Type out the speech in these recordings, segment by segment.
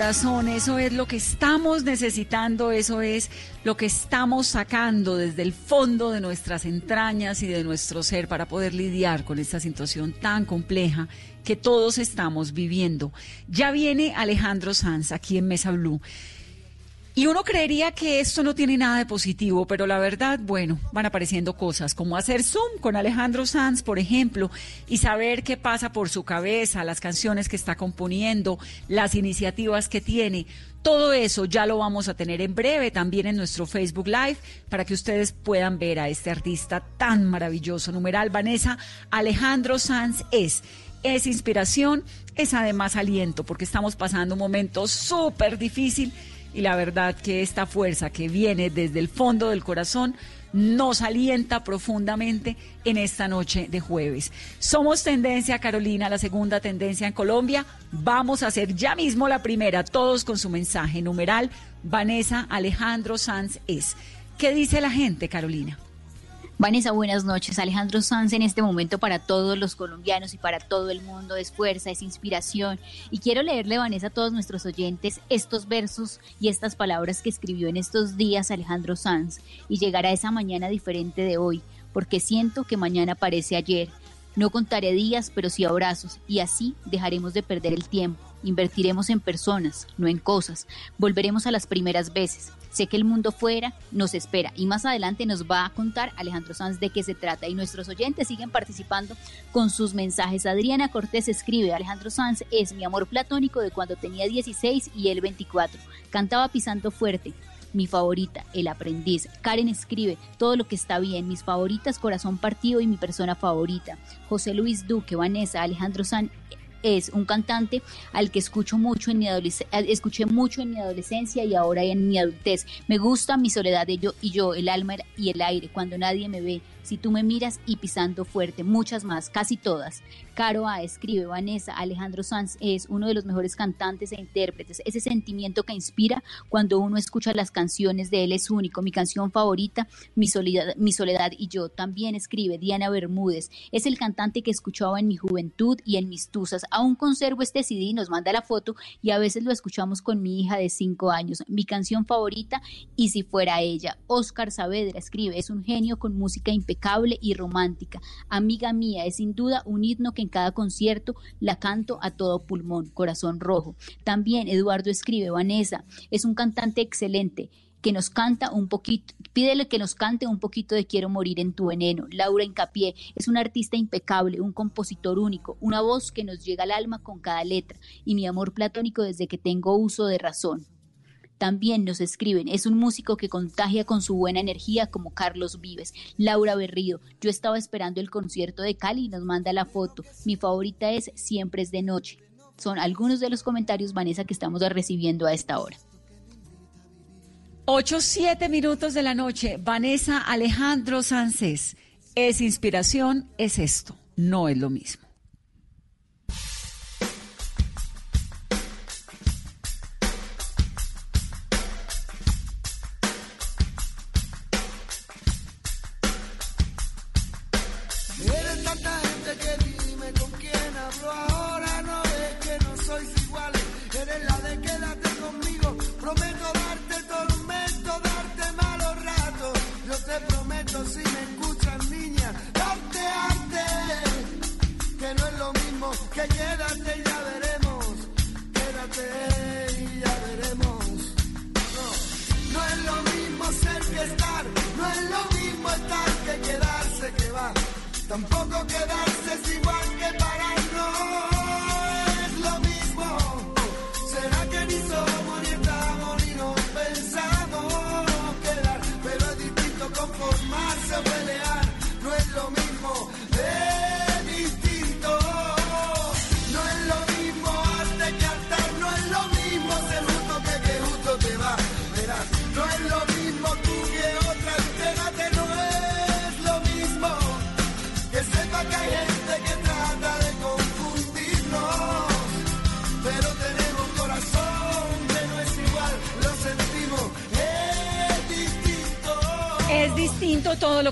eso es lo que estamos necesitando, eso es lo que estamos sacando desde el fondo de nuestras entrañas y de nuestro ser para poder lidiar con esta situación tan compleja que todos estamos viviendo. Ya viene Alejandro Sanz aquí en Mesa Blue. Y uno creería que esto no tiene nada de positivo, pero la verdad, bueno, van apareciendo cosas como hacer Zoom con Alejandro Sanz, por ejemplo, y saber qué pasa por su cabeza, las canciones que está componiendo, las iniciativas que tiene. Todo eso ya lo vamos a tener en breve también en nuestro Facebook Live para que ustedes puedan ver a este artista tan maravilloso. Numeral Vanessa, Alejandro Sanz es es inspiración, es además aliento, porque estamos pasando un momento súper difícil y la verdad que esta fuerza que viene desde el fondo del corazón nos alienta profundamente en esta noche de jueves. Somos tendencia, Carolina, la segunda tendencia en Colombia. Vamos a hacer ya mismo la primera, todos con su mensaje numeral. Vanessa Alejandro Sanz es. ¿Qué dice la gente, Carolina? Vanessa, buenas noches. Alejandro Sanz en este momento para todos los colombianos y para todo el mundo es fuerza, es inspiración. Y quiero leerle, Vanessa, a todos nuestros oyentes estos versos y estas palabras que escribió en estos días Alejandro Sanz y llegar a esa mañana diferente de hoy, porque siento que mañana parece ayer. No contaré días, pero sí abrazos, y así dejaremos de perder el tiempo. Invertiremos en personas, no en cosas. Volveremos a las primeras veces. Sé que el mundo fuera nos espera y más adelante nos va a contar Alejandro Sanz de qué se trata y nuestros oyentes siguen participando con sus mensajes. Adriana Cortés escribe, Alejandro Sanz es mi amor platónico de cuando tenía 16 y él 24. Cantaba pisando fuerte, mi favorita, El aprendiz. Karen escribe, todo lo que está bien, mis favoritas, Corazón partido y mi persona favorita. José Luis Duque, Vanessa, Alejandro Sanz es un cantante al que escucho mucho en mi escuché mucho en mi adolescencia y ahora en mi adultez. Me gusta mi soledad de yo y yo, el alma y el aire, cuando nadie me ve, Si tú me miras y pisando fuerte, muchas más, casi todas. Caro A escribe, Vanessa, Alejandro Sanz es uno de los mejores cantantes e intérpretes. Ese sentimiento que inspira cuando uno escucha las canciones de él es único. Mi canción favorita, Mi Soledad, Mi Soledad y yo. También escribe Diana Bermúdez. Es el cantante que escuchaba en mi juventud y en mis tusas. Aún conservo este CD, nos manda la foto y a veces lo escuchamos con mi hija de cinco años. Mi canción favorita, Y si fuera ella. Oscar Saavedra escribe, es un genio con música impecable y romántica. Amiga mía, es sin duda un himno que cada concierto la canto a todo pulmón, corazón rojo. También Eduardo escribe, Vanessa, es un cantante excelente que nos canta un poquito, pídele que nos cante un poquito de Quiero morir en tu veneno. Laura Incapié es un artista impecable, un compositor único, una voz que nos llega al alma con cada letra y mi amor platónico desde que tengo uso de razón. También nos escriben, es un músico que contagia con su buena energía como Carlos Vives. Laura Berrío, yo estaba esperando el concierto de Cali y nos manda la foto. Mi favorita es Siempre es de noche. Son algunos de los comentarios, Vanessa, que estamos recibiendo a esta hora. 8, 7 minutos de la noche. Vanessa Alejandro Sánchez. Es inspiración, es esto. No es lo mismo.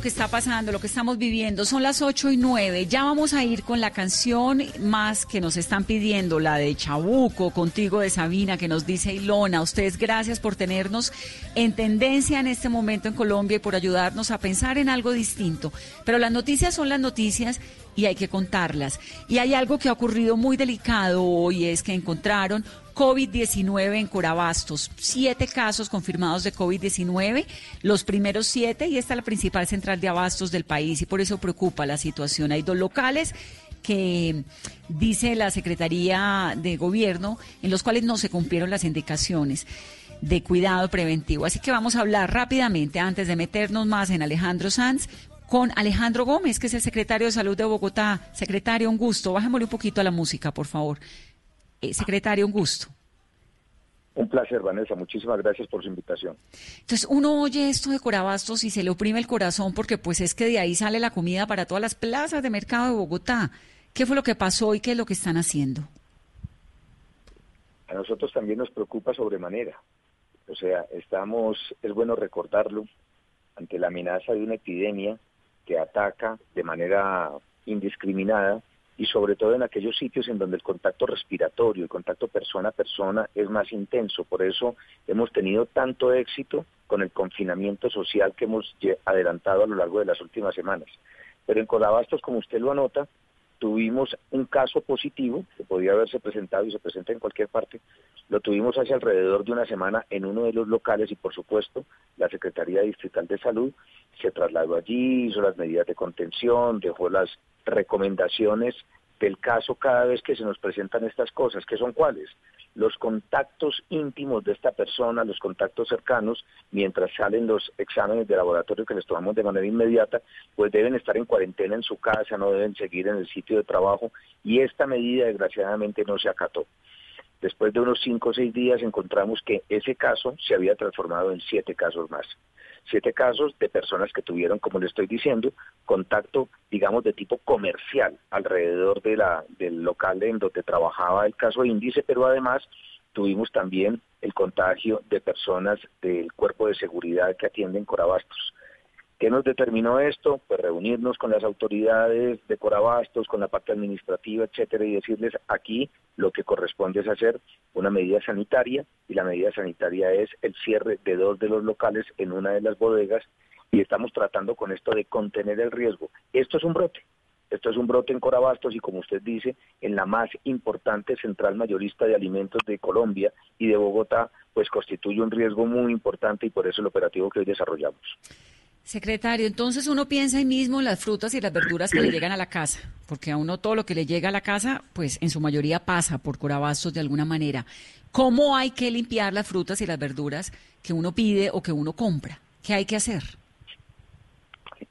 Está pasando, lo que estamos viviendo. Son las 8 y 9. Ya vamos a ir con la canción más que nos están pidiendo, la de Chabuco, contigo de Sabina, que nos dice Ilona. Ustedes gracias por tenernos en tendencia en este momento en Colombia y por ayudarnos a pensar en algo distinto. Pero las noticias son las noticias y hay que contarlas. Y hay algo que ha ocurrido muy delicado hoy, es que encontraron COVID-19 en Corabastos. Siete casos confirmados de COVID-19, los primeros siete, y esta es la principal central de abastos del país, y por eso preocupa la situación. Hay dos locales que dice la Secretaría de Gobierno, en los cuales no se cumplieron las indicaciones de cuidado preventivo. Así que vamos a hablar rápidamente, antes de meternos más en Alejandro Sanz, con Alejandro Gómez, que es el secretario de Salud de Bogotá. Secretario, un gusto. Bájemosle un poquito a la música, por favor. Eh, secretario, un gusto. Un placer, Vanessa. Muchísimas gracias por su invitación. Entonces, uno oye esto de Corabastos y se le oprime el corazón porque pues es que de ahí sale la comida para todas las plazas de mercado de Bogotá. ¿Qué fue lo que pasó y qué es lo que están haciendo? A nosotros también nos preocupa sobremanera. O sea, estamos, es bueno recordarlo, ante la amenaza de una epidemia que ataca de manera indiscriminada y sobre todo en aquellos sitios en donde el contacto respiratorio, el contacto persona a persona es más intenso. Por eso hemos tenido tanto éxito con el confinamiento social que hemos adelantado a lo largo de las últimas semanas. Pero en Codabastos, como usted lo anota, tuvimos un caso positivo que podía haberse presentado y se presenta en cualquier parte. Lo tuvimos hace alrededor de una semana en uno de los locales y por supuesto la Secretaría Distrital de Salud se trasladó allí, hizo las medidas de contención, dejó las recomendaciones del caso cada vez que se nos presentan estas cosas, que son cuáles? Los contactos íntimos de esta persona, los contactos cercanos, mientras salen los exámenes de laboratorio que les tomamos de manera inmediata, pues deben estar en cuarentena en su casa, no deben seguir en el sitio de trabajo y esta medida desgraciadamente no se acató. Después de unos cinco o seis días encontramos que ese caso se había transformado en siete casos más. Siete casos de personas que tuvieron, como le estoy diciendo, contacto, digamos, de tipo comercial alrededor de la, del local en donde trabajaba el caso índice, pero además tuvimos también el contagio de personas del cuerpo de seguridad que atienden Corabastos. ¿Qué nos determinó esto? Pues reunirnos con las autoridades de Corabastos, con la parte administrativa, etcétera, y decirles aquí lo que corresponde es hacer una medida sanitaria, y la medida sanitaria es el cierre de dos de los locales en una de las bodegas, y estamos tratando con esto de contener el riesgo. Esto es un brote, esto es un brote en Corabastos y como usted dice, en la más importante central mayorista de alimentos de Colombia y de Bogotá, pues constituye un riesgo muy importante y por eso el operativo que hoy desarrollamos. Secretario, entonces uno piensa ahí mismo en las frutas y las verduras que le llegan a la casa, porque a uno todo lo que le llega a la casa, pues en su mayoría pasa por corabastos de alguna manera. ¿Cómo hay que limpiar las frutas y las verduras que uno pide o que uno compra? ¿Qué hay que hacer?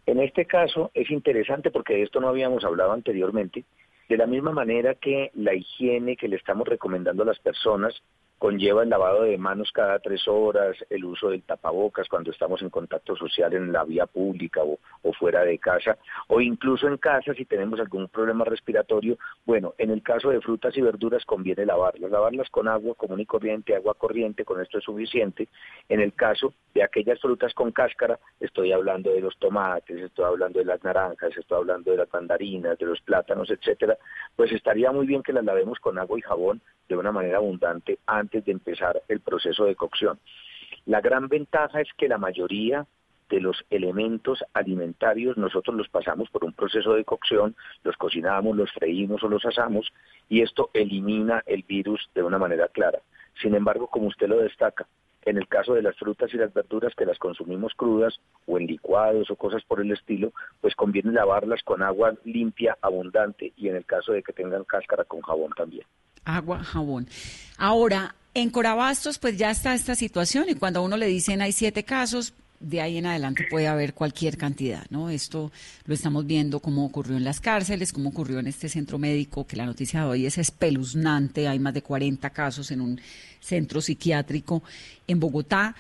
En este caso es interesante porque de esto no habíamos hablado anteriormente. De la misma manera que la higiene que le estamos recomendando a las personas conlleva el lavado de manos cada tres horas, el uso del tapabocas cuando estamos en contacto social en la vía pública o, fuera de casa, o incluso en casa si tenemos algún problema respiratorio. Bueno, en el caso de frutas y verduras conviene lavarlas, lavarlas con agua común y corriente, agua corriente, con esto es suficiente. En el caso de aquellas frutas con cáscara, estoy hablando de los tomates, estoy hablando de las naranjas, estoy hablando de las mandarinas, de los plátanos, etcétera, pues estaría muy bien que las lavemos con agua y jabón de una manera abundante antes de empezar el proceso de cocción. La gran ventaja es que la mayoría de los elementos alimentarios nosotros los pasamos por un proceso de cocción, los cocinamos, los freímos o los asamos y esto elimina el virus de una manera clara. Sin embargo, como usted lo destaca, en el caso de las frutas y las verduras que las consumimos crudas o en licuados o cosas por el estilo, pues conviene lavarlas con agua limpia, abundante y en el caso de que tengan cáscara con jabón también agua, jabón. Ahora, en Corabastos, pues ya está esta situación y cuando a uno le dicen hay siete casos, de ahí en adelante puede haber cualquier cantidad, ¿no? Esto lo estamos viendo como ocurrió en las cárceles, como ocurrió en este centro médico, que la noticia de hoy es espeluznante, hay más de 40 casos en un centro psiquiátrico en Bogotá.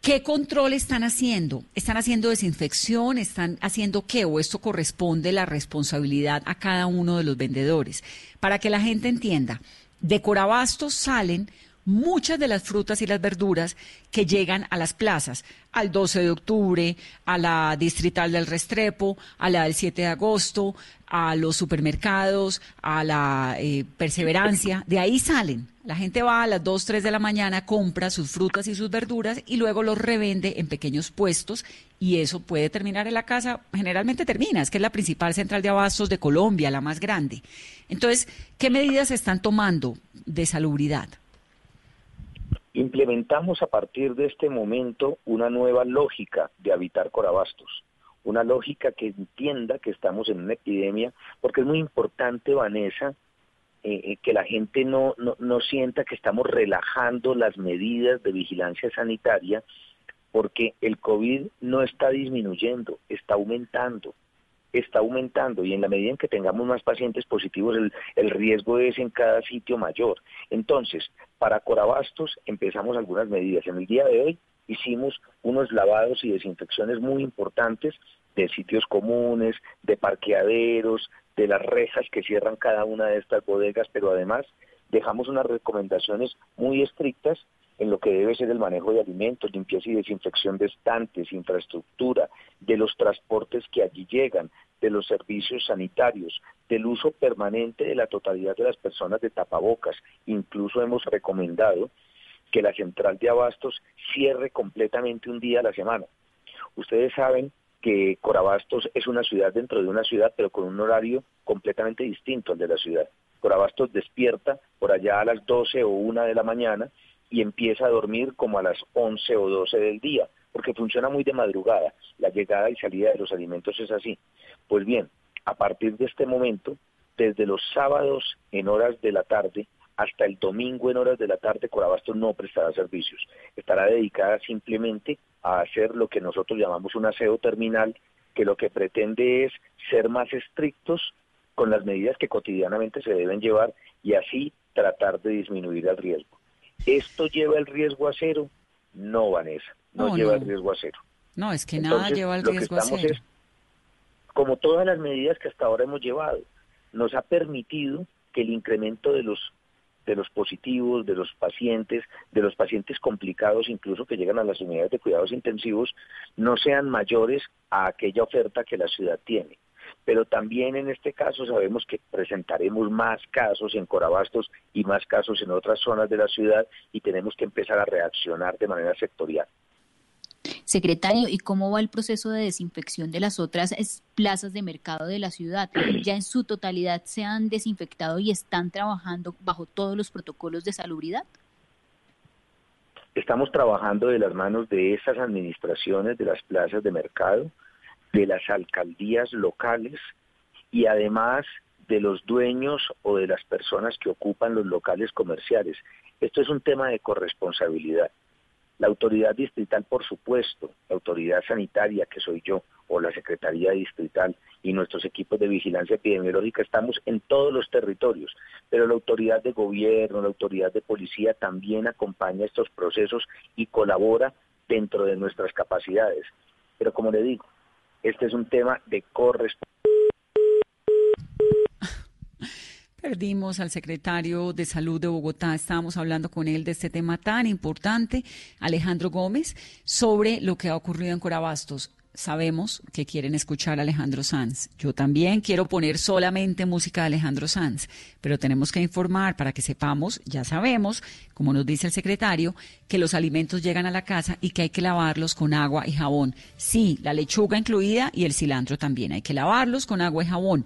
¿Qué control están haciendo? ¿Están haciendo desinfección? ¿Están haciendo qué? ¿O esto corresponde la responsabilidad a cada uno de los vendedores? Para que la gente entienda, de Corabastos salen muchas de las frutas y las verduras que llegan a las plazas, al 12 de octubre, a la distrital del Restrepo, a la del 7 de agosto, a los supermercados, a la eh, perseverancia, de ahí salen. La gente va a las 2, 3 de la mañana, compra sus frutas y sus verduras y luego los revende en pequeños puestos y eso puede terminar en la casa, generalmente termina, es que es la principal central de abastos de Colombia, la más grande. Entonces, ¿qué medidas se están tomando de salubridad? Implementamos a partir de este momento una nueva lógica de habitar Corabastos, una lógica que entienda que estamos en una epidemia, porque es muy importante, Vanessa, eh, eh, que la gente no, no, no sienta que estamos relajando las medidas de vigilancia sanitaria, porque el COVID no está disminuyendo, está aumentando está aumentando y en la medida en que tengamos más pacientes positivos el, riesgo es en cada sitio mayor. Entonces, para Corabastos empezamos algunas medidas. En el día de hoy hicimos unos lavados y desinfecciones muy importantes de sitios comunes, de parqueaderos, de las rejas que cierran cada una de estas bodegas, pero además dejamos unas recomendaciones muy estrictas en lo que debe ser el manejo de alimentos, limpieza y desinfección de estantes, infraestructura, de los transportes que allí llegan, de los servicios sanitarios, del uso permanente de la totalidad de las personas de tapabocas. Incluso hemos recomendado que la central de abastos cierre completamente un día a la semana. Ustedes saben que Corabastos es una ciudad dentro de una ciudad, pero con un horario completamente distinto al de la ciudad. Corabastos despierta por allá a las 12 o 1 de la mañana y empieza a dormir como a las 11 o 12 del día, porque funciona muy de madrugada. La llegada y salida de los alimentos es así. Pues bien, a partir de este momento, desde los sábados en horas de la tarde hasta el domingo en horas de la tarde, Corabastos no prestará servicios. Estará dedicada simplemente a hacer lo que nosotros llamamos un aseo terminal, que lo que pretende es ser más estrictos con las medidas que cotidianamente se deben llevar y así tratar de disminuir el riesgo. ¿Esto lleva el riesgo a cero? No, Vanessa, no, lleva el riesgo a cero. No, es que nada lleva al riesgo a cero. como todas las medidas que hasta ahora hemos llevado, nos ha permitido que el incremento de los de los positivos, de los pacientes, de los pacientes complicados, incluso que llegan a las unidades de cuidados intensivos, no sean mayores a aquella oferta que la ciudad tiene. Pero también en este caso sabemos que presentaremos más casos en Corabastos y más casos en otras zonas de la ciudad y tenemos que empezar a reaccionar de manera sectorial. Secretario, ¿y cómo va el proceso de desinfección de las otras plazas de mercado de la ciudad? ¿Ya en su totalidad se han desinfectado y están trabajando bajo todos los protocolos de salubridad? Estamos trabajando de las manos de esas administraciones de las plazas de mercado, de las alcaldías locales y además de los dueños o de las personas que ocupan los locales comerciales. Esto es un tema de corresponsabilidad. La autoridad distrital, por supuesto, la autoridad sanitaria, que soy yo, o la Secretaría Distrital y nuestros equipos de vigilancia epidemiológica, estamos en todos los territorios, pero la autoridad de gobierno, la autoridad de policía también acompaña estos procesos y colabora dentro de nuestras capacidades. Pero como le digo, este es un tema de corresponsabilidad Perdimos al secretario de Salud de Bogotá. Estábamos hablando con él de este tema tan importante, Alejandro Gómez, sobre lo que ha ocurrido en Corabastos. Sabemos que quieren escuchar a Alejandro Sanz. Yo también quiero poner solamente música de Alejandro Sanz, pero tenemos que informar para que sepamos, ya sabemos, como nos dice el secretario, que los alimentos llegan a la casa y que hay que lavarlos con agua y jabón. Sí, la lechuga incluida y el cilantro también. Hay que lavarlos con agua y jabón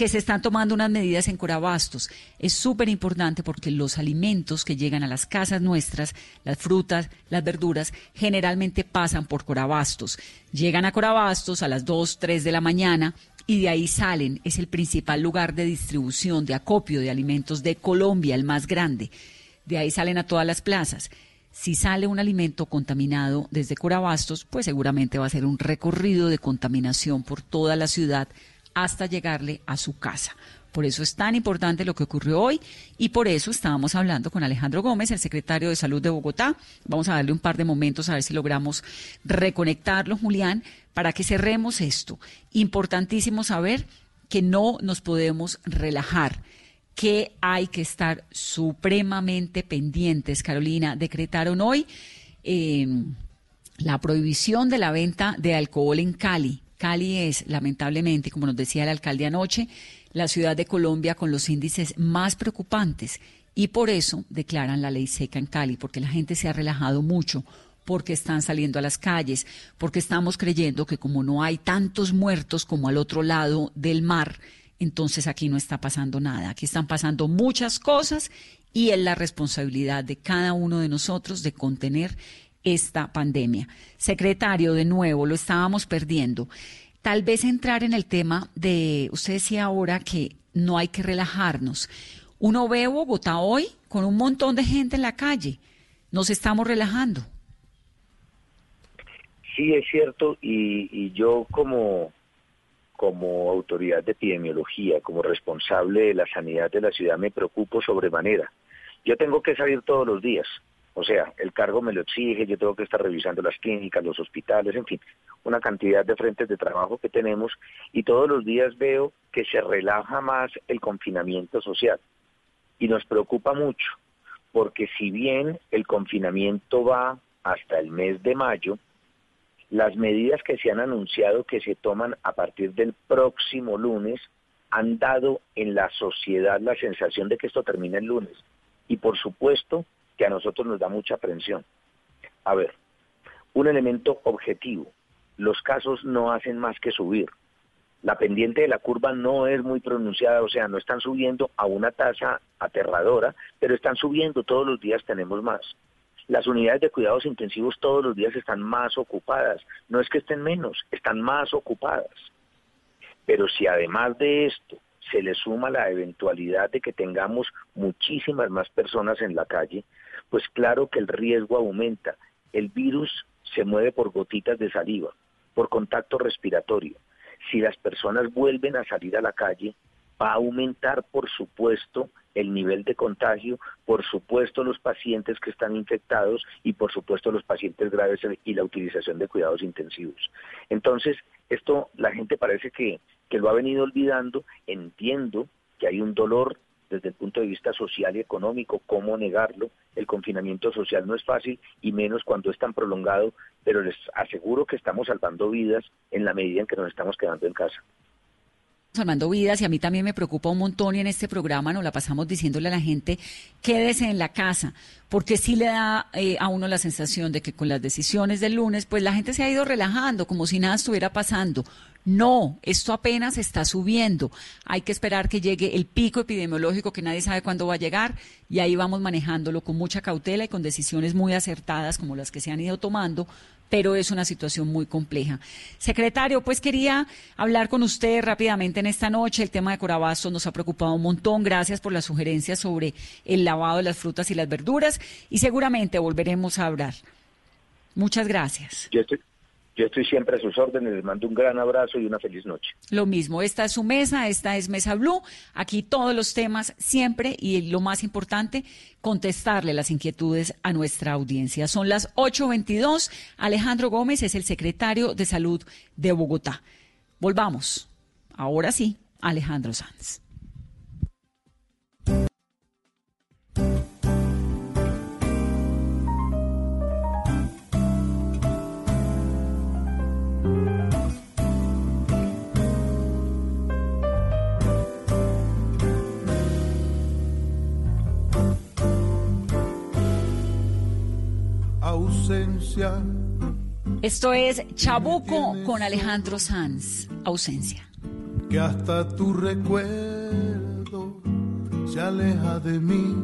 que se están tomando unas medidas en Corabastos. Es súper importante porque los alimentos que llegan a las casas nuestras, las frutas, las verduras, generalmente pasan por Corabastos. Llegan a Corabastos a las 2, 3 de la mañana y de ahí salen. Es el principal lugar de distribución, de acopio de alimentos de Colombia, el más grande. De ahí salen a todas las plazas. Si sale un alimento contaminado desde Corabastos, pues seguramente va a ser un recorrido de contaminación por toda la ciudad hasta llegarle a su casa. Por eso es tan importante lo que ocurrió hoy y por eso estábamos hablando con Alejandro Gómez, el secretario de Salud de Bogotá. Vamos a darle un par de momentos a ver si logramos reconectarlo, Julián, para que cerremos esto. Importantísimo saber que no nos podemos relajar, que hay que estar supremamente pendientes. Carolina, decretaron hoy eh, la prohibición de la venta de alcohol en Cali Cali es, lamentablemente, como nos decía el alcalde anoche, la ciudad de Colombia con los índices más preocupantes y por eso declaran la ley seca en Cali, porque la gente se ha relajado mucho, porque están saliendo a las calles, porque estamos creyendo que como no hay tantos muertos como al otro lado del mar, entonces aquí no está pasando nada. Aquí están pasando muchas cosas y es la responsabilidad de cada uno de nosotros de contener esta pandemia. Secretario, de nuevo, lo estábamos perdiendo. Tal vez entrar en el tema de, usted decía ahora que no hay que relajarnos. Uno ve Bogotá hoy con un montón de gente en la calle. Nos estamos relajando. Sí, es cierto, y, yo como, como autoridad de epidemiología, como responsable de la sanidad de la ciudad, me preocupo sobremanera. Yo tengo que salir todos los días, o sea, el cargo me lo exige, yo tengo que estar revisando las clínicas, los hospitales, en fin, una cantidad de frentes de trabajo que tenemos y todos los días veo que se relaja más el confinamiento social. Y nos preocupa mucho, porque si bien el confinamiento va hasta el mes de mayo, las medidas que se han anunciado que se toman a partir del próximo lunes han dado en la sociedad la sensación de que esto termina el lunes. Y por supuesto, que a nosotros nos da mucha aprensión. A ver, un elemento objetivo, los casos no hacen más que subir. La pendiente de la curva no es muy pronunciada, o sea, no están subiendo a una tasa aterradora, pero están subiendo, todos los días tenemos más. Las unidades de cuidados intensivos todos los días están más ocupadas, no es que estén menos, están más ocupadas. Pero si además de esto se le suma la eventualidad de que tengamos muchísimas más personas en la calle, pues claro que el riesgo aumenta. El virus se mueve por gotitas de saliva, por contacto respiratorio. Si las personas vuelven a salir a la calle, va a aumentar, por supuesto, el nivel de contagio, por supuesto los pacientes que están infectados y por supuesto los pacientes graves y la utilización de cuidados intensivos. Entonces, esto la gente parece que, que lo ha venido olvidando, entiendo que hay un dolor desde el punto de vista social y económico, cómo negarlo. El confinamiento social no es fácil y menos cuando es tan prolongado, pero les aseguro que estamos salvando vidas en la medida en que nos estamos quedando en casa salvando vidas y a mí también me preocupa un montón y en este programa nos la pasamos diciéndole a la gente quédese en la casa, porque sí le da eh, a uno la sensación de que con las decisiones del lunes pues la gente se ha ido relajando como si nada estuviera pasando. No, esto apenas está subiendo. Hay que esperar que llegue el pico epidemiológico que nadie sabe cuándo va a llegar y ahí vamos manejándolo con mucha cautela y con decisiones muy acertadas como las que se han ido tomando, pero es una situación muy compleja. Secretario, pues quería hablar con usted rápidamente en esta noche. El tema de Corabasto nos ha preocupado un montón. Gracias por las sugerencias sobre el lavado de las frutas y las verduras y seguramente volveremos a hablar. Muchas gracias. Siempre a sus órdenes, les mando un gran abrazo y una feliz noche. Lo mismo, esta es su mesa, esta es Mesa Blue, aquí todos los temas siempre y lo más importante, contestarle las inquietudes a nuestra audiencia. Son las 8.22, Alejandro Gómez es el secretario de Salud de Bogotá. Volvamos, ahora sí, Alejandro Sanz. Esto es Chabuco con Alejandro Sanz, ausencia. Que hasta tu recuerdo se aleja de mí.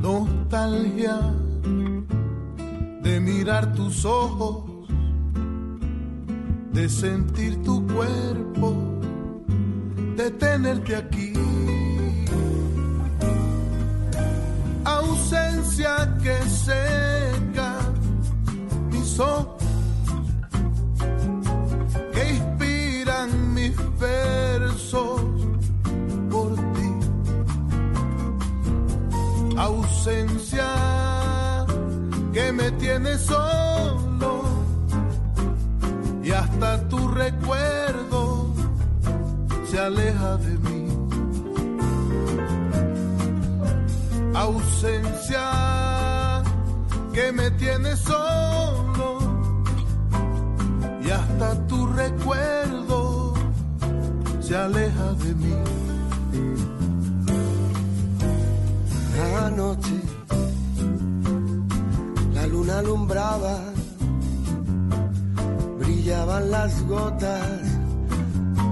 Nostalgia de mirar tus ojos, de sentir tu cuerpo, de tenerte aquí ausencia que seca mis ojos, que inspiran mis versos por ti. Ausencia que me tiene solo y hasta tu recuerdo se aleja de mí. Que me tiene solo y hasta tu recuerdo se aleja de mí. Anoche la luna alumbraba, brillaban las gotas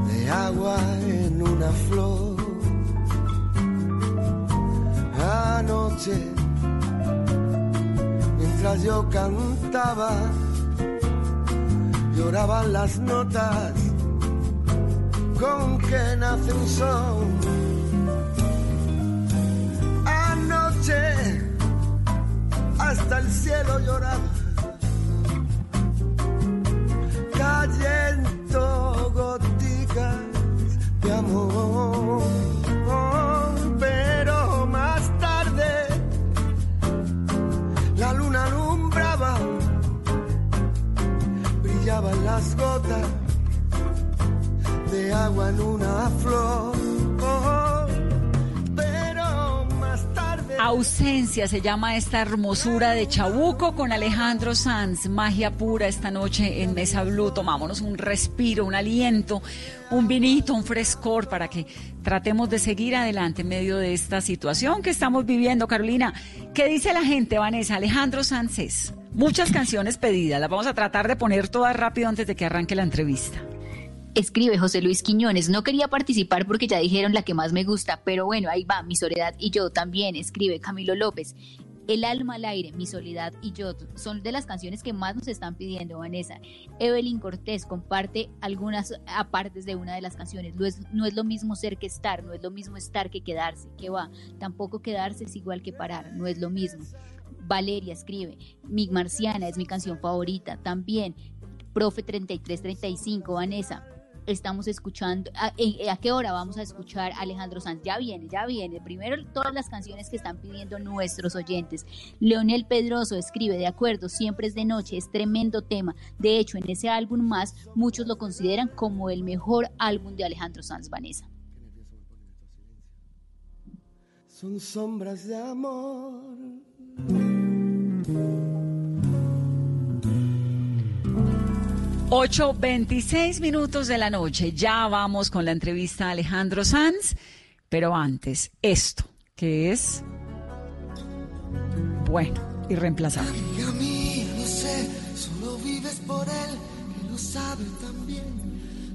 de agua en una flor noche, mientras yo cantaba, lloraban las notas con que nace un son. Anoche, hasta el cielo lloraba, cayendo goticas de amor. De agua en una flor. pero más tarde. Ausencia se llama esta hermosura de Chabuco con Alejandro Sanz. Magia pura esta noche en Mesa Blue. Tomámonos un respiro, un aliento, un vinito, un frescor para que tratemos de seguir adelante en medio de esta situación que estamos viviendo. Carolina, ¿qué dice la gente, Vanessa? Alejandro Sánchez. Muchas canciones pedidas, las vamos a tratar de poner todas rápido antes de que arranque la entrevista. Escribe José Luis Quiñones, no quería participar porque ya dijeron la que más me gusta, pero bueno, ahí va, mi soledad y yo también, escribe Camilo López. El alma al aire, mi soledad y yo son de las canciones que más nos están pidiendo, Vanessa. Evelyn Cortés comparte algunas apartes de una de las canciones. No es, no es lo mismo ser que estar, no es lo mismo estar que quedarse, que va. Tampoco quedarse es igual que parar, no es lo mismo. Valeria escribe, Mi Marciana es mi canción favorita. También, Profe 3335, Vanessa. estamos escuchando, eh, a, qué hora vamos a escuchar Alejandro Sanz. Ya viene, ya viene. Primero todas las canciones que están pidiendo nuestros oyentes. Leonel Pedroso escribe, de acuerdo, siempre es de noche, es tremendo tema. De hecho, en ese álbum más, muchos lo consideran como el mejor álbum de Alejandro Sanz, Vanessa. Son sombras de amor 8.26 minutos de la noche. Ya vamos con la entrevista a Alejandro Sanz. Pero antes, esto, que es. Bueno, irreemplazable. Amiga mía, no sé, solo vives por él, que lo sabe también.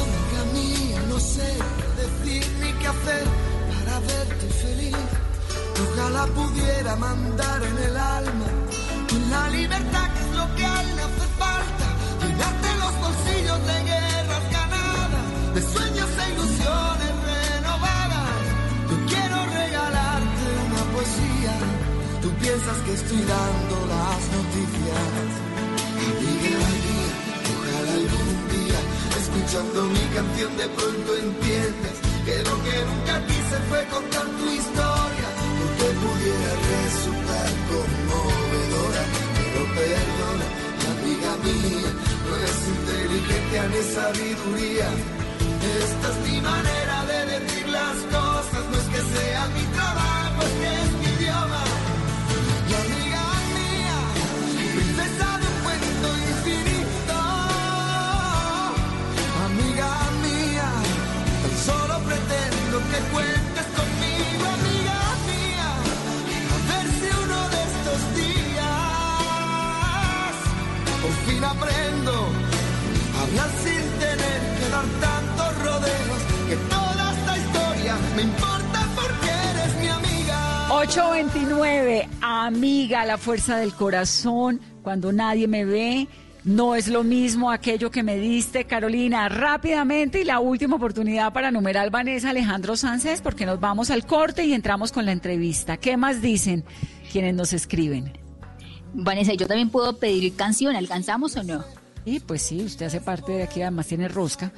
Amiga mía, no sé decir ni qué hacer para verte feliz. Ojalá pudiera mandar en el alma con la libertad sueños e ilusiones renovadas. Yo quiero regalarte una poesía. Tú piensas que estoy dando las noticias. Amiga mía, ojalá algún día, escuchando mi canción, de pronto entiendas que lo que nunca quise fue contar tu historia, porque pudiera resultar conmovedora, pero perdona, amiga mía, no es inteligencia ni sabiduría. Esta es mi manera de decir las cosas, no es que sea mi trabajo, es es mi idioma. Y amiga mía, princesa de un cuento infinito, amiga mía, tan solo pretendo que cuentes conmigo, amiga mía, a ver si uno de estos días por fin aprendo 829, amiga, la fuerza del corazón, cuando nadie me ve. No es lo mismo aquello que me diste, Carolina. Rápidamente y la última oportunidad para numerar Vanessa Alejandro Sánchez, porque nos vamos al corte y entramos con la entrevista. ¿Qué más dicen quienes nos escriben? Vanessa, yo también puedo pedir canción, ¿alcanzamos o no? Y pues sí, usted hace parte de aquí, además tiene rosca.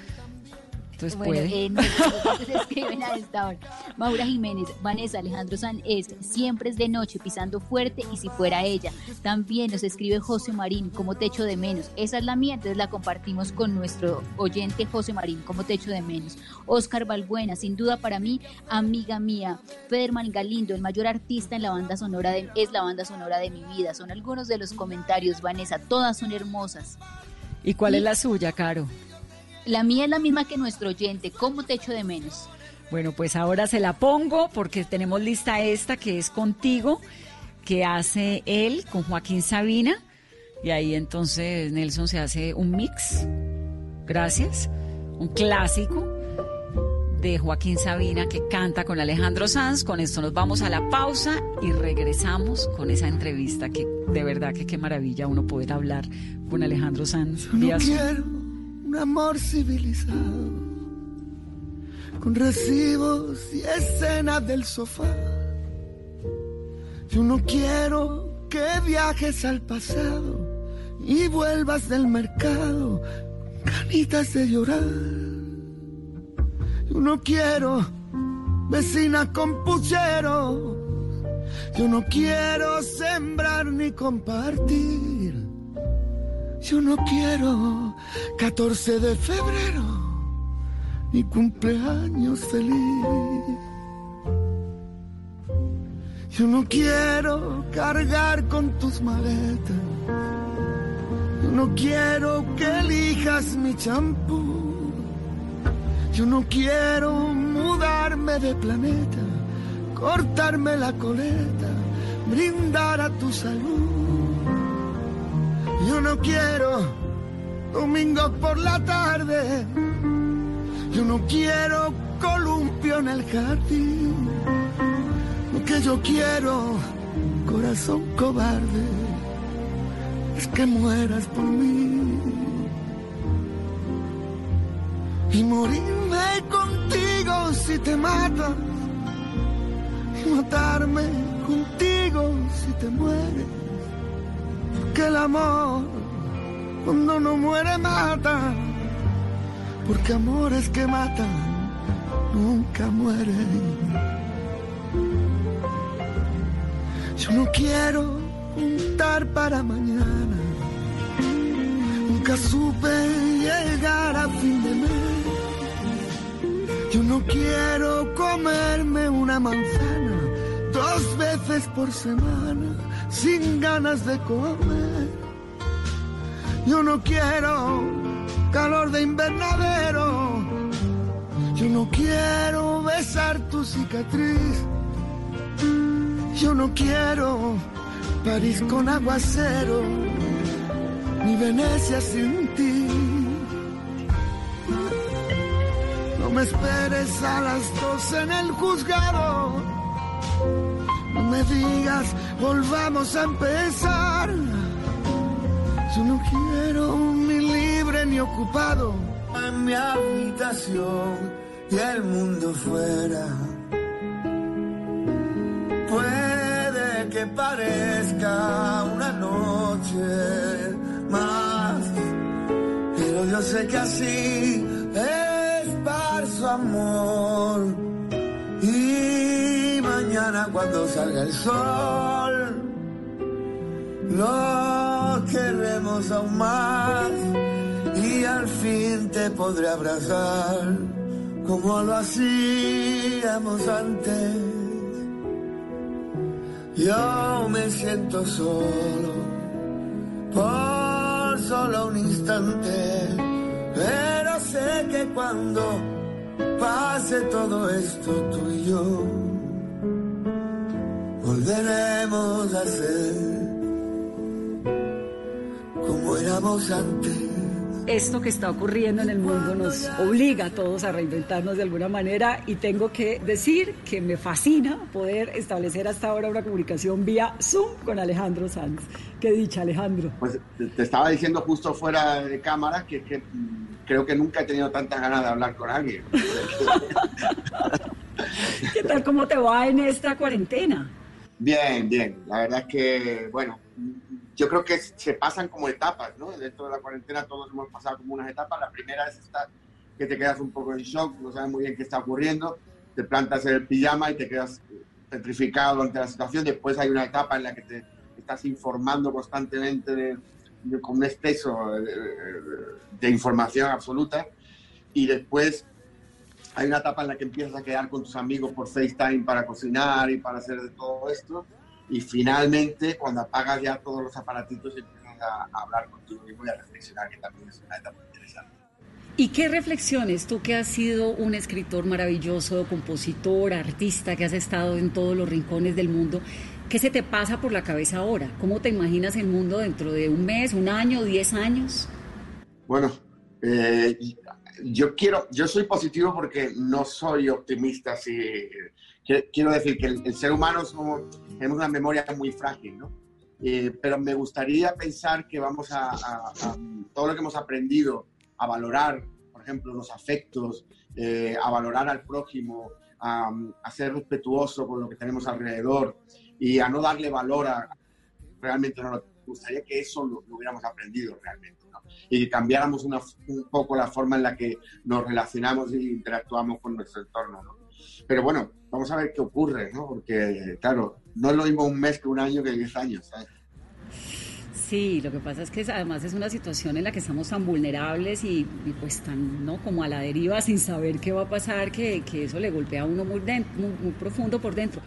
Entonces Bueno, puede. eh, escriben a esta hora. Maura Jiménez, Vanessa Alejandro San es siempre es de noche pisando fuerte y si fuera ella. También nos escribe José Marín como techo de menos. Esa es la mía, entonces la compartimos con nuestro oyente José Marín como techo de menos. Oscar Balbuena, sin duda para mí, amiga mía. Federman Galindo, el mayor artista en la banda sonora de, es la banda sonora de mi vida. Son algunos de los comentarios, Vanessa, todas son hermosas. ¿Y cuál es la suya, Caro? La mía es la misma que nuestro oyente, como techo de menos. Bueno, pues ahora se la pongo porque tenemos lista esta que es contigo, que hace él con Joaquín Sabina. Y ahí entonces Nelson se hace un mix. Gracias. Un clásico de Joaquín Sabina que canta con Alejandro Sanz. Con esto nos vamos a la pausa y regresamos con esa entrevista que de verdad que qué maravilla uno poder hablar con Alejandro Sanz. No un amor civilizado, con recibos y escenas del sofá. Yo no quiero que viajes al pasado y vuelvas del mercado, ganitas de llorar. Yo no quiero vecina con puchero. Yo no quiero sembrar ni compartir. Yo no quiero 14 de febrero, ni cumpleaños feliz. Yo no quiero cargar con tus maletas. Yo no quiero que elijas mi champú. Yo no quiero mudarme de planeta, cortarme la coleta, brindar a tu salud. Yo no quiero domingo por la tarde. Yo no quiero columpio en el jardín. Lo que yo quiero, corazón cobarde, es que mueras por mí. Y morirme contigo si te matas. Y matarme contigo si te mueres. Porque el amor, cuando no muere, mata. Porque amores que matan nunca mueren. Yo no quiero juntar para mañana. Nunca supe llegar a fin de mes. Yo no quiero comerme una manzana dos veces por semana sin ganas de comer. Yo no quiero calor de invernadero. Yo no quiero besar tu cicatriz. Yo no quiero París con aguacero, ni Venecia sin ti. No me esperes a las dos en el juzgado. Me digas, volvamos a empezar. Yo no quiero ni libre ni ocupado en mi habitación y el mundo fuera. Puede que parezca una noche más, pero yo sé que así es su amor. Mañana cuando salga el sol, lo queremos aún más y al fin te podré abrazar como lo hacíamos antes. Yo me siento solo por solo un instante, pero sé que cuando pase todo esto tú y yo volveremos a ser como éramos antes. Esto que está ocurriendo en el mundo nos obliga a todos a reinventarnos de alguna manera y tengo que decir que me fascina poder establecer hasta ahora una comunicación vía Zoom con Alejandro Sanz. Qué dicha, Alejandro. Pues te estaba diciendo justo fuera de cámara que, que creo que nunca he tenido tantas ganas de hablar con alguien. ¿Qué tal? ¿Cómo te va en esta cuarentena? Bien, bien. La verdad es que, bueno, yo creo que se pasan como etapas, ¿no? Dentro de la cuarentena todos hemos pasado como unas etapas. La primera es esta, que te quedas un poco en shock, no sabes muy bien qué está ocurriendo, te plantas en el pijama y te quedas petrificado ante la situación. Después hay una etapa en la que te estás informando constantemente con un exceso de, información absoluta. Y después hay una etapa en la que empiezas a quedar con tus amigos por FaceTime para cocinar y para hacer de todo esto y finalmente cuando apagas ya todos los aparatitos empiezas a, a hablar contigo mismo y a reflexionar, que también es una etapa interesante. ¿Y qué reflexiones, tú que has sido un escritor maravilloso, compositor, artista, que has estado en todos los rincones del mundo, qué se te pasa por la cabeza ahora? ¿Cómo te imaginas el mundo dentro de un mes, un año, diez años? Bueno, eh, yo quiero, yo soy positivo porque no soy optimista, si, quiero decir que el, el ser humano somos, tenemos una memoria muy frágil, ¿no? Eh, pero me gustaría pensar que vamos a, a, a, todo lo que hemos aprendido a valorar, por ejemplo, los afectos, eh, a valorar al prójimo, a, a, ser respetuoso con lo que tenemos alrededor y a no darle valor a realmente no lo gustaría que eso lo, lo hubiéramos aprendido realmente. Y que cambiáramos una, un poco la forma en la que nos relacionamos e interactuamos con nuestro entorno. ¿no? Pero bueno, vamos a ver qué ocurre, ¿no? Porque, claro, no es lo mismo un mes que un año que diez años, ¿sabes? Sí, lo que pasa es que además es una situación en la que estamos tan vulnerables y, y pues tan, ¿no? Como a la deriva sin saber qué va a pasar, que, que eso le golpea a uno muy, dentro, muy, muy profundo por dentro.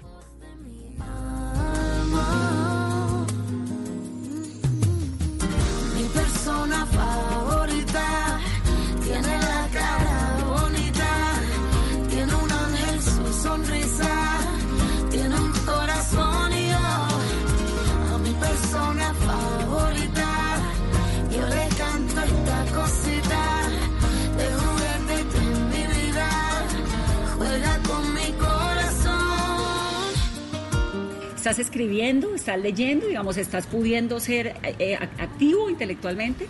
Estás escribiendo, estás leyendo, digamos, estás pudiendo ser eh, activo intelectualmente.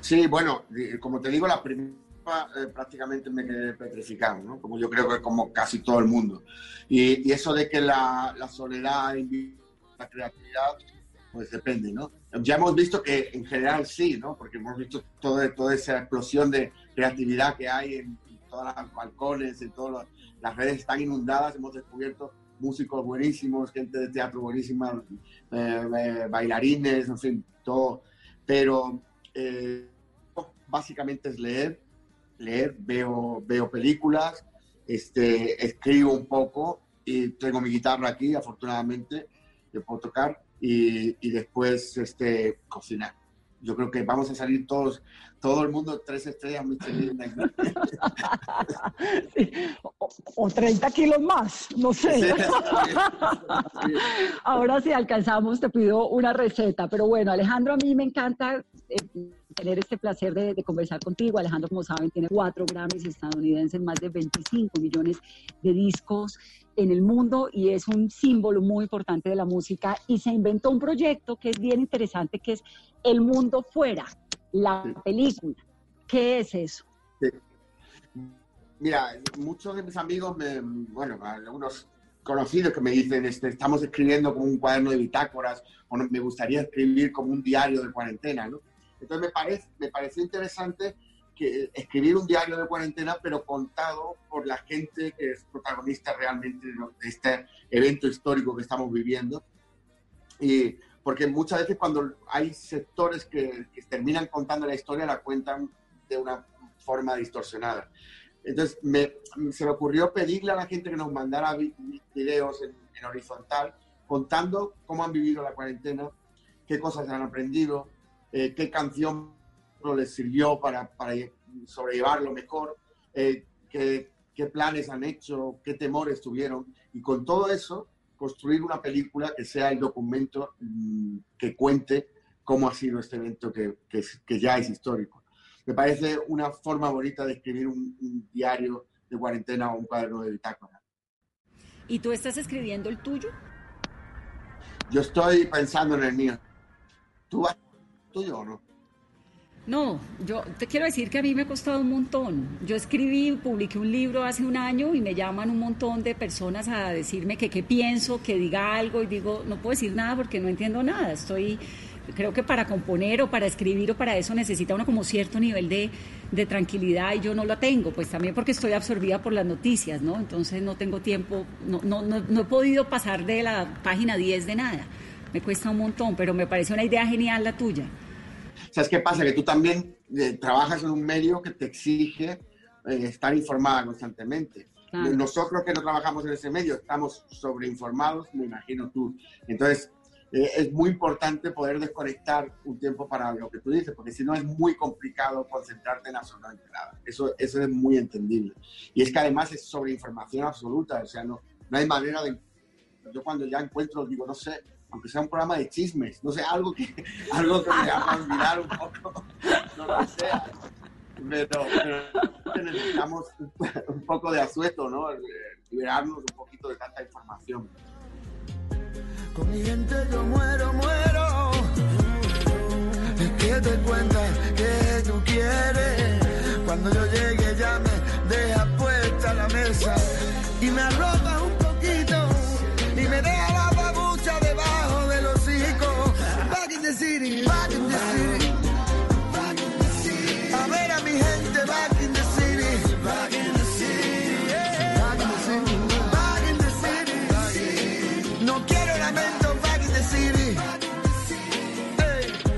Sí, bueno, como te digo, la primera eh, prácticamente me quedé petrificado, ¿no? Como yo creo que como casi todo el mundo. Y, eso de que la, la soledad la creatividad, pues depende, ¿no? Ya hemos visto que en general sí, ¿no? Porque hemos visto toda, toda esa explosión de creatividad que hay en, todas las balcones, en todas las redes están inundadas, hemos descubierto músicos buenísimos, gente de teatro buenísima, eh, eh, bailarines, en fin, todo. Pero básicamente es leer, leer, veo, veo películas, este, escribo un poco y tengo mi guitarra aquí, afortunadamente, que puedo tocar y, y después este, cocinar. Yo creo que vamos a salir todos, todo el mundo tres estrellas Michelin. sí. o, o, 30 kilos más, no sé. Ahora si alcanzamos, te pido una receta. Pero bueno, Alejandro, a mí me encanta eh, tener este placer de, conversar contigo. Alejandro, como saben, tiene cuatro Grammys estadounidenses, más de 25 millones de discos en el mundo y es un símbolo muy importante de la música. Y se inventó un proyecto que es bien interesante, que es El Mundo Fuera, la película. ¿Qué es eso? Mira, muchos de mis amigos, me, bueno, algunos conocidos que me dicen, este, estamos escribiendo como un cuaderno de bitácoras, o me gustaría escribir como un diario de cuarentena, ¿no? Entonces me, parece, me pareció interesante que escribir un diario de cuarentena, pero contado por la gente que es protagonista realmente de este evento histórico que estamos viviendo. Y porque muchas veces cuando hay sectores que, terminan contando la historia, la cuentan de una forma distorsionada. Entonces me, se me ocurrió pedirle a la gente que nos mandara videos en, en horizontal contando cómo han vivido la cuarentena, qué cosas han aprendido, eh, qué canción les sirvió para, para sobrellevarlo mejor, eh, qué, qué, planes han hecho, qué temores tuvieron. Y con todo eso, construir una película que sea el documento mm, que cuente cómo ha sido este evento que, que, que, ya es histórico. Me parece una forma bonita de escribir un, un diario de cuarentena o un cuaderno de bitácora. ¿Y tú estás escribiendo el tuyo? Yo estoy pensando en el mío. ¿Tú vas no? No, yo te quiero decir que a mí me ha costado un montón. Yo escribí, publiqué un libro hace un año y me llaman un montón de personas a decirme que qué pienso, que diga algo y digo, no puedo decir nada porque no entiendo nada. Estoy, creo que para componer o para escribir o para eso necesita uno como cierto nivel de, de tranquilidad y yo no lo tengo, pues también porque estoy absorbida por las noticias, ¿no? Entonces no tengo tiempo, no, no, no, no he podido pasar de la página 10 de nada. Me cuesta un montón, pero me parece una idea genial la tuya. ¿Sabes qué pasa? Que tú también eh, trabajas en un medio que te exige eh, estar informada constantemente. Nosotros que no trabajamos en ese medio estamos sobreinformados, me imagino tú. Entonces, eh, es muy importante poder desconectar un tiempo para lo que tú dices, porque si no es muy complicado concentrarte en absolutamente nada. Eso, eso es muy entendible. Y es que además es sobreinformación absoluta, o sea, no, no hay manera de... Yo cuando ya encuentro, digo, no sé, aunque sea un programa de chismes, no sé, algo que, algo que me haga olvidar un poco, no lo sea. Pero, pero necesitamos un, poco de asueto, ¿no? Liberarnos un poquito de tanta información. Con mi gente yo muero, muero. Es que te cuentas que tú quieres. Cuando yo llegue ya me deja puesta la mesa y me arropa un poquito y me deja la the city, back in the city. A ver a mi gente, back in the city. Back in the city. Back in the city. Back in the city. No quiero lamento, back in the city.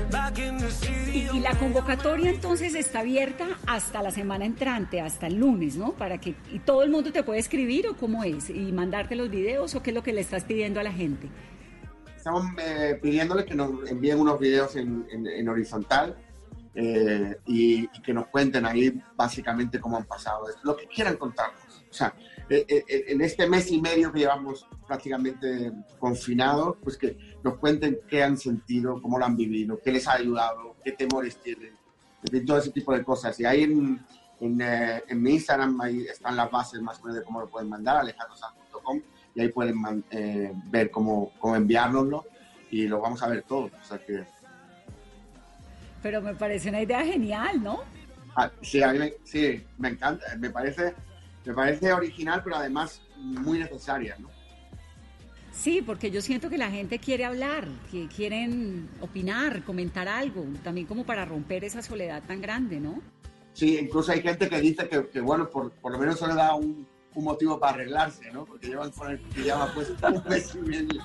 back in the city. Y, y la convocatoria entonces está abierta hasta la semana entrante, hasta el lunes, ¿no? Para que y todo el mundo te puede escribir o cómo es y mandarte los videos o qué es lo que le estás pidiendo a la gente estamos eh, pidiéndoles que nos envíen unos videos en, en, horizontal eh, y, que nos cuenten ahí básicamente cómo han pasado, lo que quieran contarnos. O sea, eh, en este mes y medio que llevamos prácticamente confinados, pues que nos cuenten qué han sentido, cómo lo han vivido, qué les ha ayudado, qué temores tienen, todo ese tipo de cosas. Y ahí en, en, en mi Instagram ahí están las bases más o menos de cómo lo pueden mandar, alejandrosan.com y ahí pueden eh, ver cómo, cómo enviárnoslo y lo vamos a ver todos. O sea que... Pero me parece una idea genial, ¿no? Ah, sí, a mí me, sí, me encanta, me parece, me parece original, pero además muy necesaria, ¿no? Sí, porque yo siento que la gente quiere hablar, que quieren opinar, comentar algo, también como para romper esa soledad tan grande, ¿no? Sí, incluso hay gente que dice que, bueno, por, por, lo menos eso le da un, un, motivo para arreglarse, ¿no? Porque llevan con el pijama pues un mes y medio.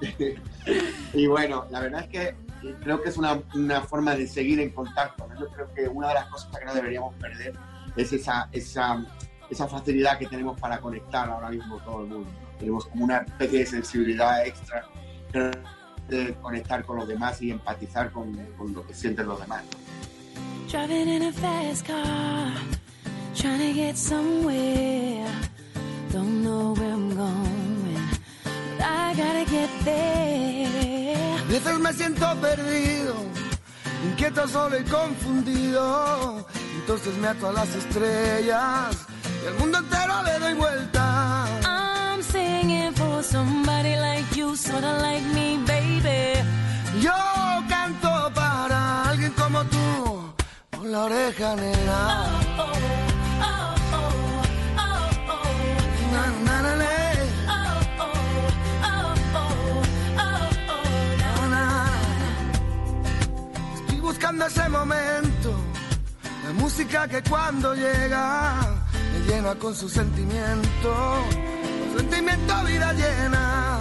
y bueno, la verdad es que creo que es una, una forma de seguir en contacto. Yo creo que una de las cosas que no deberíamos perder es esa, esa, esa facilidad que tenemos para conectar ahora mismo todo el mundo. Tenemos como una especie de sensibilidad extra de conectar con los demás y empatizar con, con lo que sienten los demás. Trying to get somewhere. Don't know where I'm going, but I gotta get there. A veces me siento perdido, inquieto, solo y confundido. Entonces me ato a las estrellas y al mundo entero le doy vuelta. I'm singing for somebody like you, sorta like me, baby. Yo canto para alguien como tú la oreja negra. Estoy buscando ese momento, la música que cuando llega me llena con su sentimiento, sentimiento vida llena.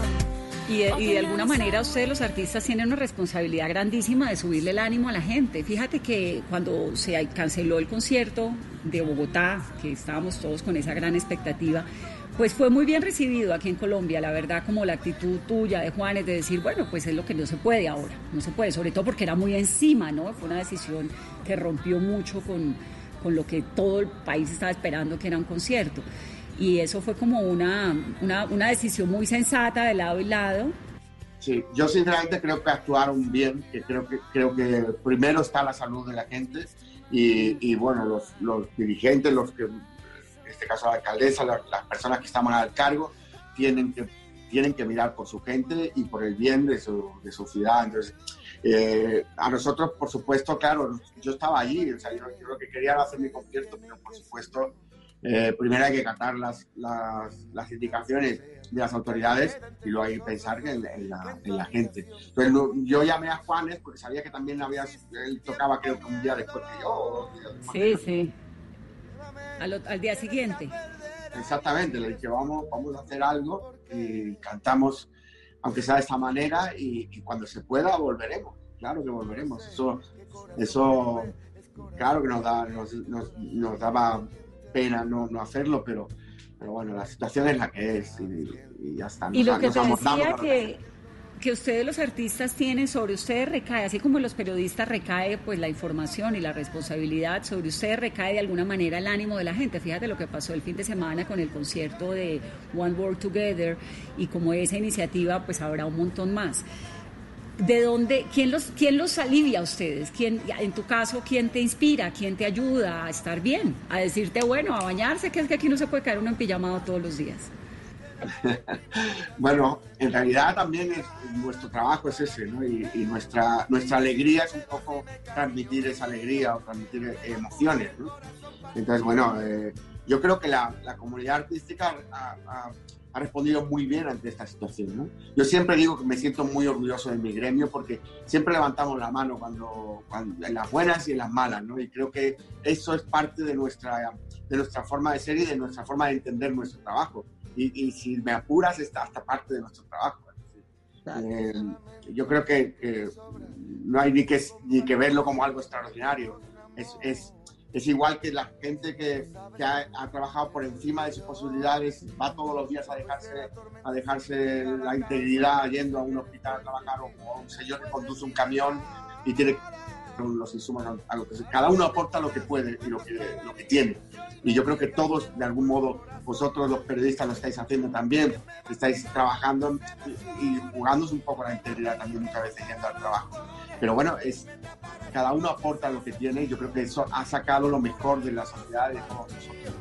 Y de, alguna manera ustedes los artistas tienen una responsabilidad grandísima de subirle el ánimo a la gente. Fíjate que cuando se canceló el concierto de Bogotá, que estábamos todos con esa gran expectativa, pues fue muy bien recibido aquí en Colombia, la verdad, como la actitud tuya de Juanes de decir, bueno, pues es lo que no se puede ahora, no se puede, sobre todo porque era muy encima, ¿no? Fue una decisión que rompió mucho con, con lo que todo el país estaba esperando, que era un concierto y eso fue como una, una, una, decisión muy sensata de lado y lado. Sí, yo sinceramente creo que actuaron bien, que creo que, creo que primero está la salud de la gente y, y bueno, los, los, dirigentes, los que, este caso la alcaldesa, las, personas que estamos al cargo, tienen que, tienen que mirar por su gente y por el bien de su, de su ciudad. Entonces, eh, a nosotros, por supuesto, claro, yo estaba allí, o sea, yo, yo lo que quería era hacer mi concierto, pero por supuesto eh, primero hay que acatar las, las, indicaciones de las autoridades y luego hay que pensar en, la, gente. Entonces yo llamé a Juanes porque sabía que también había, él tocaba creo que un día después que yo. Sí, sí. Al, día siguiente. Exactamente, le dije vamos, vamos a hacer algo y cantamos, aunque sea de esta manera, y, cuando se pueda volveremos, claro que volveremos. Eso, eso claro que nos, da, nos, nos daba pena no, no hacerlo, pero, pero bueno, la situación es la que es y, ya está. y lo que te decía que, que ustedes los artistas tienen sobre ustedes recae, así como los periodistas recae pues la información y la responsabilidad, sobre ustedes recae de alguna manera el ánimo de la gente. Fíjate lo que pasó el fin de semana con el concierto de One World Together y como esa iniciativa pues habrá un montón más. ¿De dónde, quién los, quién los alivia a ustedes? ¿Quién, en tu caso, quién te inspira? ¿Quién te ayuda a estar bien? A decirte, bueno, a bañarse, que es que aquí no se puede caer uno en pijamado todos los días. bueno, en realidad también es, nuestro trabajo es ese, ¿no? Y, nuestra, nuestra alegría es un poco transmitir esa alegría o transmitir emociones, ¿no? Entonces, bueno, eh, yo creo que la, la comunidad artística ha, ha respondido muy bien ante esta situación. ¿no? Yo siempre digo que me siento muy orgulloso de mi gremio porque siempre levantamos la mano cuando, en las buenas y en las malas, ¿no? y creo que eso es parte de nuestra, de nuestra forma de ser y de nuestra forma de entender nuestro trabajo. Y, si me apuras, está hasta parte de nuestro trabajo. Eh, yo creo que, no hay ni que, ni que verlo como algo extraordinario. Es, es, es igual que la gente que, que ha, trabajado por encima de sus posibilidades, va todos los días a dejarse, a dejarse la integridad yendo a un hospital a trabajar o, un señor que conduce un camión y tiene los insumos a lo que cada uno aporta lo que puede y lo que, lo que tiene y yo creo que todos de algún modo vosotros los periodistas lo estáis haciendo también. Estáis trabajando y, y jugándose un poco la integridad también muchas veces yendo al trabajo. Pero bueno es cada uno aporta lo que tiene y yo creo que eso ha sacado lo mejor de la sociedad de todos nosotros.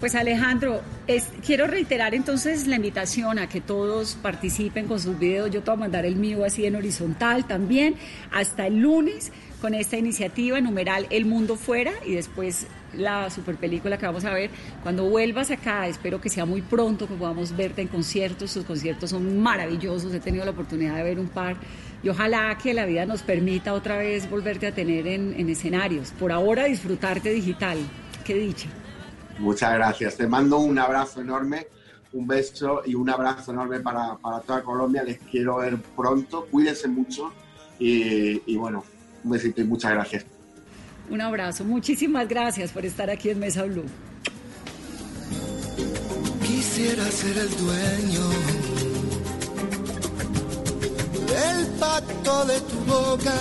Pues Alejandro, es- quiero reiterar entonces la invitación a que todos participen con sus videos. Yo te voy a mandar el mío así en horizontal también. Hasta el lunes con esta iniciativa, numeral El Mundo Fuera y después la super película que vamos a ver. Cuando vuelvas acá, espero que sea muy pronto que podamos verte en conciertos. Tus conciertos son maravillosos. He tenido la oportunidad de ver un par. Y ojalá que la vida nos permita otra vez volverte a tener en, en escenarios. Por ahora disfrutarte digital. Qué dicha. Muchas gracias. Te mando un abrazo enorme, un beso y un abrazo enorme para, para toda Colombia. Les quiero ver pronto. Cuídense mucho y, y bueno, un besito y muchas gracias. Un abrazo. Muchísimas gracias por estar aquí en Mesa Blue. Quisiera ser el dueño del pacto de tu boca.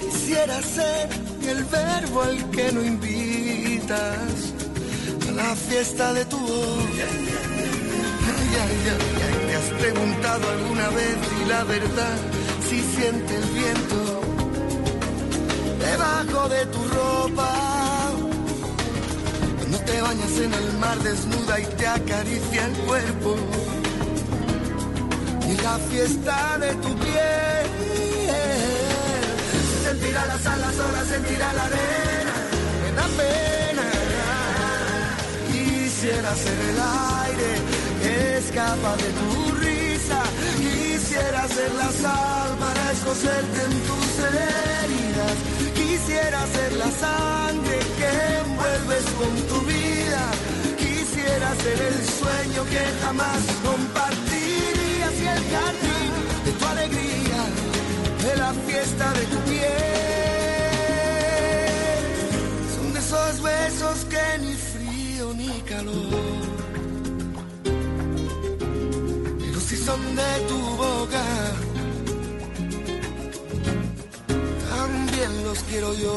Quisiera ser el verbo al que no invitas a la fiesta de tu voz. Ay, ay, ay, ¿Te has preguntado alguna vez si la verdad si siente el viento debajo de tu ropa? No te bañas en el mar desnuda y te acaricia el cuerpo. Y la fiesta de tu piel. Sentirá las alas, ahora sentirá la arena. Me da pena. Quisiera ser el aire que escapa de tu risa. Quisiera ser la sal para escocerte en tus heridas. Quisiera ser la sangre que envuelves con tu vida. Quisiera ser el sueño que jamás compartirías y el jardín de la fiesta de tu piel. Son de esos besos que ni frío ni calor, pero si son de tu boca. También los quiero yo.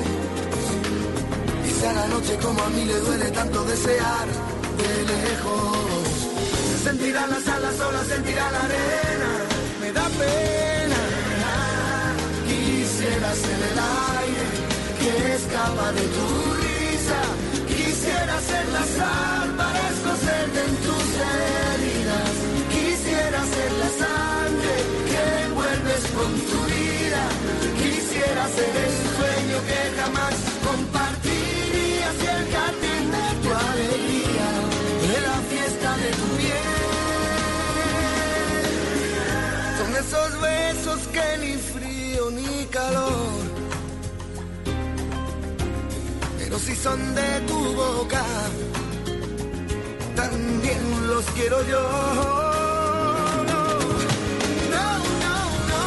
Quizá la noche como a mí le duele tanto desear de lejos. Se sentirán las alas, sola sentirá la arena. Me da pena. Quisiera ser el aire que escapa de tu risa. Quisiera ser la sal para escocerte en tus heridas. Quisiera ser la sangre que envuelves con tu vida. Quisiera ser el sueño que jamás que ni frío ni calor pero si son de tu boca, también los quiero yo. No, no, no, no.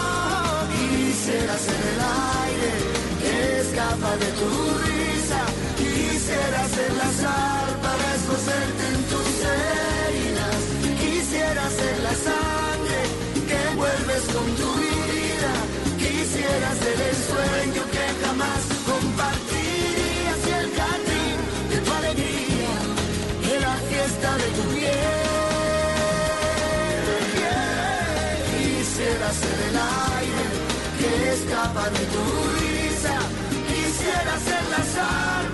Quisiera ser el aire que escapa de tu risa. Quisiera ser la sal para escocerte en tus heridas. Quisiera ser la quisiera ser el sueño que jamás compartiría si el jardín de tu alegría era fiesta de tu piel. Yeah. Quisiera ser el aire que escapa de tu risa, quisiera ser la sal